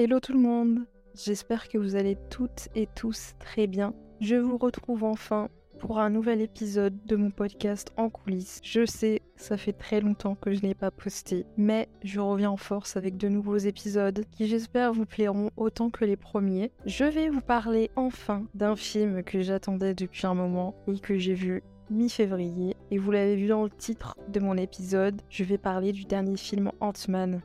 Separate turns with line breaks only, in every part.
Hello tout le monde, j'espère que vous allez toutes et tous très bien. Je vous retrouve enfin pour un nouvel épisode de mon podcast en coulisses. Je sais, ça fait très longtemps que je n'ai pas posté, mais je reviens en force avec de nouveaux épisodes qui j'espère vous plairont autant que les premiers. Je vais vous parler enfin d'un film que j'attendais depuis un moment et que j'ai vu mi-février. Et vous l'avez vu dans le titre de mon épisode, je vais parler du dernier film Ant-Man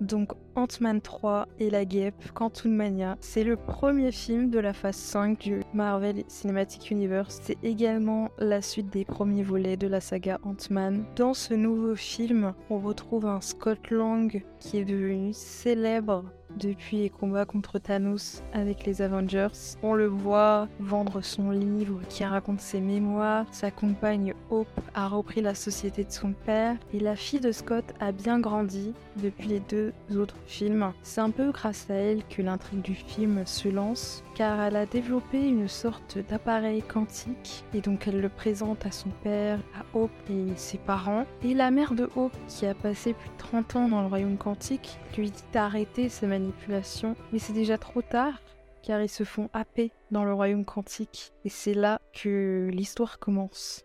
donc Ant-Man 3 et la guêpe Quantum Mania. C'est le premier film de la phase 5 du Marvel Cinematic Universe. C'est également la suite des premiers volets de la saga Ant-Man. Dans ce nouveau film, on retrouve un Scott Lang qui est devenu célèbre depuis les combats contre Thanos avec les Avengers. On le voit vendre son livre qui raconte ses mémoires. Sa compagne Hope a repris la société de son père et la fille de Scott a bien grandi depuis les deux autres films. C'est un peu grâce à elle que l'intrigue du film se lance car elle a développé une sorte d'appareil quantique et donc elle le présente à son père, Hope et ses parents. Et la mère de Hope, qui a passé plus de 30 ans dans le royaume quantique, lui dit d'arrêter ses manipulations, mais c'est déjà trop tard car ils se font happer dans le royaume quantique et c'est là que l'histoire commence.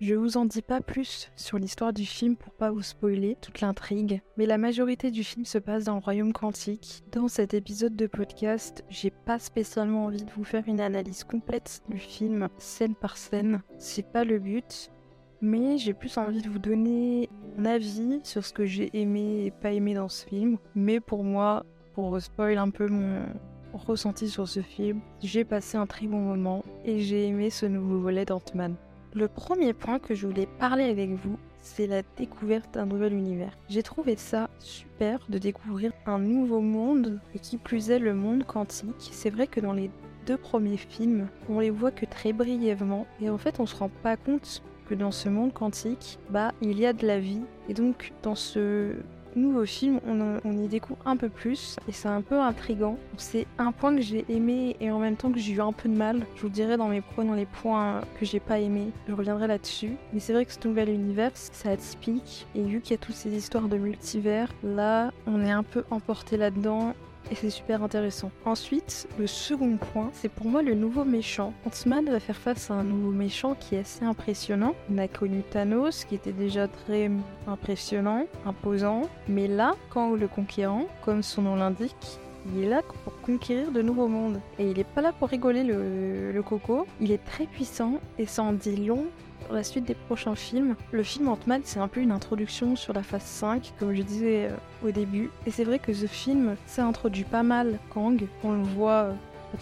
Je vous en dis pas plus sur l'histoire du film pour pas vous spoiler toute l'intrigue, mais la majorité du film se passe dans le royaume quantique. Dans cet épisode de podcast, j'ai pas spécialement envie de vous faire une analyse complète du film scène par scène, c'est pas le but, mais j'ai plus envie de vous donner mon avis sur ce que j'ai aimé et pas aimé dans ce film. Mais pour moi, pour spoiler un peu mon ressenti sur ce film, j'ai passé un très bon moment et j'ai aimé ce nouveau volet d'Ant-Man. Le premier point que je voulais parler avec vous, c'est la découverte d'un nouvel univers. J'ai trouvé ça super de découvrir un nouveau monde, et qui plus est le monde quantique. C'est vrai que dans les deux premiers films, on les voit que très brièvement, et en fait on se rend pas compte dans ce monde quantique, bah il y a de la vie. Et donc dans ce nouveau film, on, y découvre un peu plus et c'est un peu intrigant. C'est un point que j'ai aimé et en même temps que j'ai eu un peu de mal. Je vous dirai dans mes pros, dans les points que j'ai pas aimé, je reviendrai là-dessus. Mais c'est vrai que ce nouvel univers, c'est atypique et vu qu'il y a toutes ces histoires de multivers, là, on est un peu emporté là-dedans et c'est super intéressant. Ensuite, le second point, c'est pour moi le nouveau méchant. Ant-Man va faire face à un nouveau méchant qui est assez impressionnant. On a connu Thanos qui était déjà très impressionnant, imposant, mais là, Kang le conquérant, comme son nom l'indique, il est là pour conquérir de nouveaux mondes. Et il est pas là pour rigoler le, coco. Il est très puissant et ça en dit long la suite des prochains films. Le film Ant-Man, c'est un peu une introduction sur la phase 5, comme je disais euh, au début. Et c'est vrai que ce film, ça introduit pas mal Kang. On le voit euh,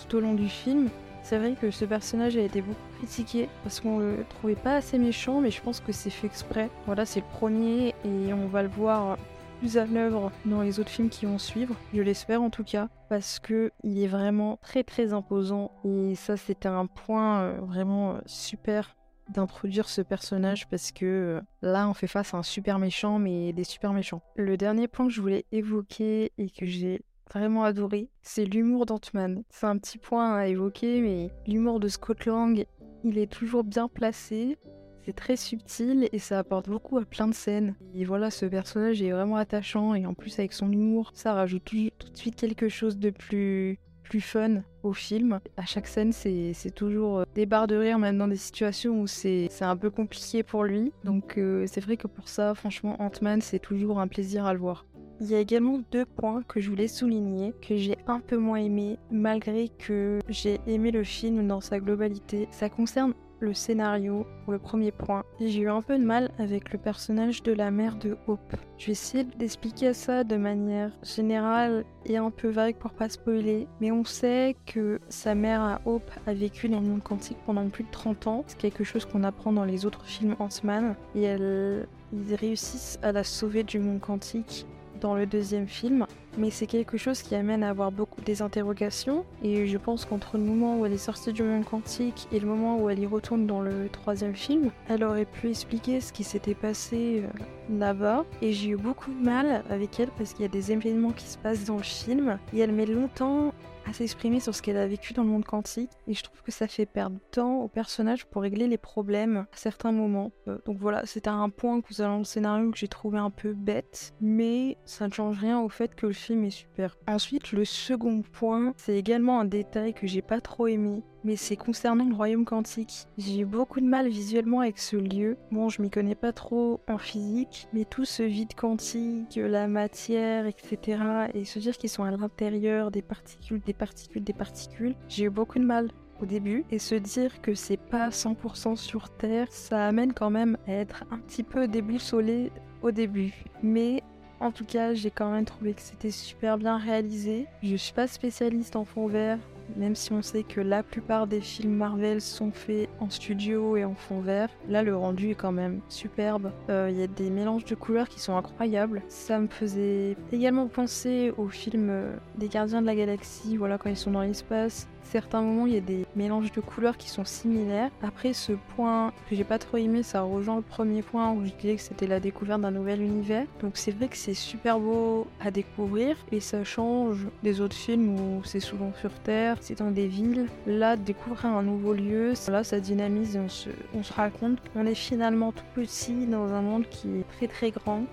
tout au long du film. C'est vrai que ce personnage a été beaucoup critiqué parce qu'on le trouvait pas assez méchant, mais je pense que c'est fait exprès. Voilà, c'est le premier et on va le voir plus à l'œuvre dans les autres films qui vont suivre. Je l'espère en tout cas parce que il est vraiment très très imposant et ça c'était un point euh, vraiment super d'introduire ce personnage parce que euh, là on fait face à un super méchant mais des super méchants. Le dernier point que je voulais évoquer et que j'ai vraiment adoré, c'est l'humour d'Ant-Man. C'est un petit point à évoquer mais l'humour de Scott Lang, il est toujours bien placé. C'est très subtil et ça apporte beaucoup à plein de scènes. Et voilà, ce personnage est vraiment attachant et en plus avec son humour, ça rajoute tout de suite quelque chose de plus plus fun au film. À chaque scène, c'est toujours euh, des barres de rire, même dans des situations où c'est un peu compliqué pour lui. Donc euh, c'est vrai que pour ça, franchement, Ant-Man, c'est toujours un plaisir à le voir. Il y a également deux points que je voulais souligner, que j'ai un peu moins aimé, malgré que j'ai aimé le film dans sa globalité. Ça concerne le scénario, pour le premier point. J'ai eu un peu de mal avec le personnage de la mère de Hope. Je vais essayer d'expliquer ça de manière générale et un peu vague pour pas spoiler, mais on sait que sa mère à Hope a vécu dans le monde quantique pendant plus de 30 ans. C'est quelque chose qu'on apprend dans les autres films Ant-Man et elle, ils réussissent à la sauver du monde quantique dans le deuxième film, mais c'est quelque chose qui amène à avoir beaucoup des interrogations. Et je pense qu'entre le moment où elle est sortie du monde quantique et le moment où elle y retourne dans le troisième film, elle aurait pu expliquer ce qui s'était passé euh, là-bas. Et j'ai eu beaucoup de mal avec elle parce qu'il y a des événements qui se passent dans le film et elle met longtemps à s'exprimer sur ce qu'elle a vécu dans le monde quantique. Et je trouve que ça fait perdre temps au personnage pour régler les problèmes à certains moments. Euh, donc voilà, c'était un point que dans le scénario que j'ai trouvé un peu bête, mais ça ne change rien au fait que le film est super. Ensuite, le second point, c'est également un détail que j'ai pas trop aimé mais c'est concernant le royaume quantique. J'ai eu beaucoup de mal visuellement avec ce lieu. Bon, je m'y connais pas trop en physique, mais tout ce vide quantique, la matière, etc., et se dire qu'ils sont à l'intérieur des particules, des particules, des particules, j'ai eu beaucoup de mal au début et se dire que c'est pas 100% sur Terre, ça amène quand même à être un petit peu déboussolé au début. Mais en tout cas, j'ai quand même trouvé que c'était super bien réalisé. Je suis pas spécialiste en fond vert même si on sait que la plupart des films Marvel sont faits en studio et en fond vert, là le rendu est quand même superbe. Euh, il y a des mélanges de couleurs qui sont incroyables. Ça me faisait également penser au film euh, des Gardiens de la Galaxie, voilà quand ils sont dans l'espace certains moments, il y a des mélanges de couleurs qui sont similaires. Après, ce point que j'ai pas trop aimé, ça rejoint le premier point où je disais que c'était la découverte d'un nouvel univers. Donc c'est vrai que c'est super beau à découvrir et ça change des autres films où c'est souvent sur Terre, c'est dans des villes. Là, découvrir un nouveau lieu, là, ça dynamise et on se, on se raconte qu'on est finalement tout petit dans un monde qui est très très grand.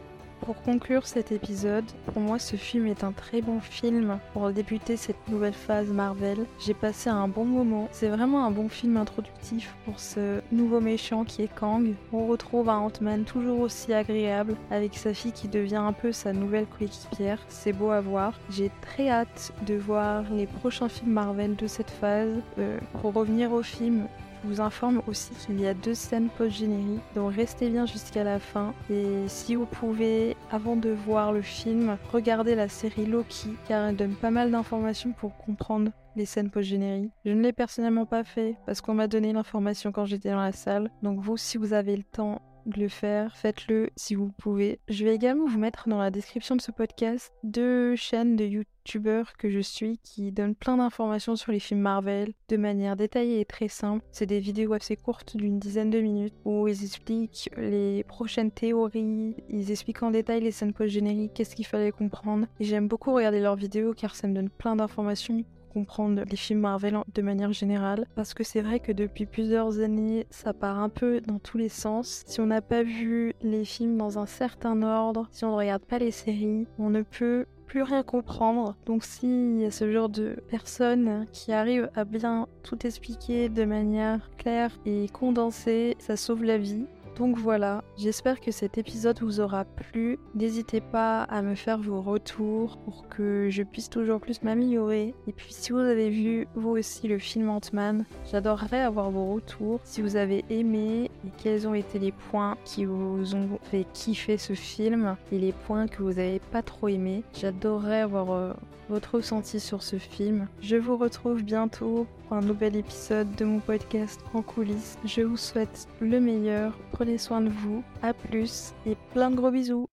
Pour conclure cet épisode, pour moi ce film est un très bon film pour débuter cette nouvelle phase Marvel. J'ai passé un bon moment. C'est vraiment un bon film introductif pour ce nouveau méchant qui est Kang. On retrouve un Ant-Man toujours aussi agréable avec sa fille qui devient un peu sa nouvelle coéquipière. C'est beau à voir. J'ai très hâte de voir les prochains films Marvel de cette phase. Euh, pour revenir au film, je vous informe aussi qu'il y a deux scènes post-génériques, donc restez bien jusqu'à la fin. Et si vous pouvez, avant de voir le film, regardez la série Loki, car elle donne pas mal d'informations pour comprendre les scènes post-génériques. Je ne l'ai personnellement pas fait parce qu'on m'a donné l'information quand j'étais dans la salle. Donc vous, si vous avez le temps, le faire, faites-le si vous pouvez. Je vais également vous mettre dans la description de ce podcast deux chaînes de youtubeurs que je suis qui donnent plein d'informations sur les films Marvel de manière détaillée et très simple. C'est des vidéos assez courtes d'une dizaine de minutes où ils expliquent les prochaines théories, ils expliquent en détail les scènes post-génériques, qu'est-ce qu'il fallait comprendre. Et j'aime beaucoup regarder leurs vidéos car ça me donne plein d'informations comprendre les films Marvel de manière générale parce que c'est vrai que depuis plusieurs années ça part un peu dans tous les sens. Si on n'a pas vu les films dans un certain ordre, si on ne regarde pas les séries, on ne peut plus rien comprendre. Donc s'il y a ce genre de personnes qui arrivent à bien tout expliquer de manière claire et condensée, ça sauve la vie. Donc voilà, j'espère que cet épisode vous aura plu. N'hésitez pas à me faire vos retours pour que je puisse toujours plus m'améliorer. Et puis si vous avez vu vous aussi le film Ant-Man, j'adorerais avoir vos retours. Si vous avez aimé et quels ont été les points qui vous ont fait kiffer ce film et les points que vous n'avez pas trop aimé? J'adorerais avoir euh, votre ressenti sur ce film. Je vous retrouve bientôt pour un nouvel épisode de mon podcast en coulisses. Je vous souhaite le meilleur, prenez soin de vous, à plus et plein de gros bisous.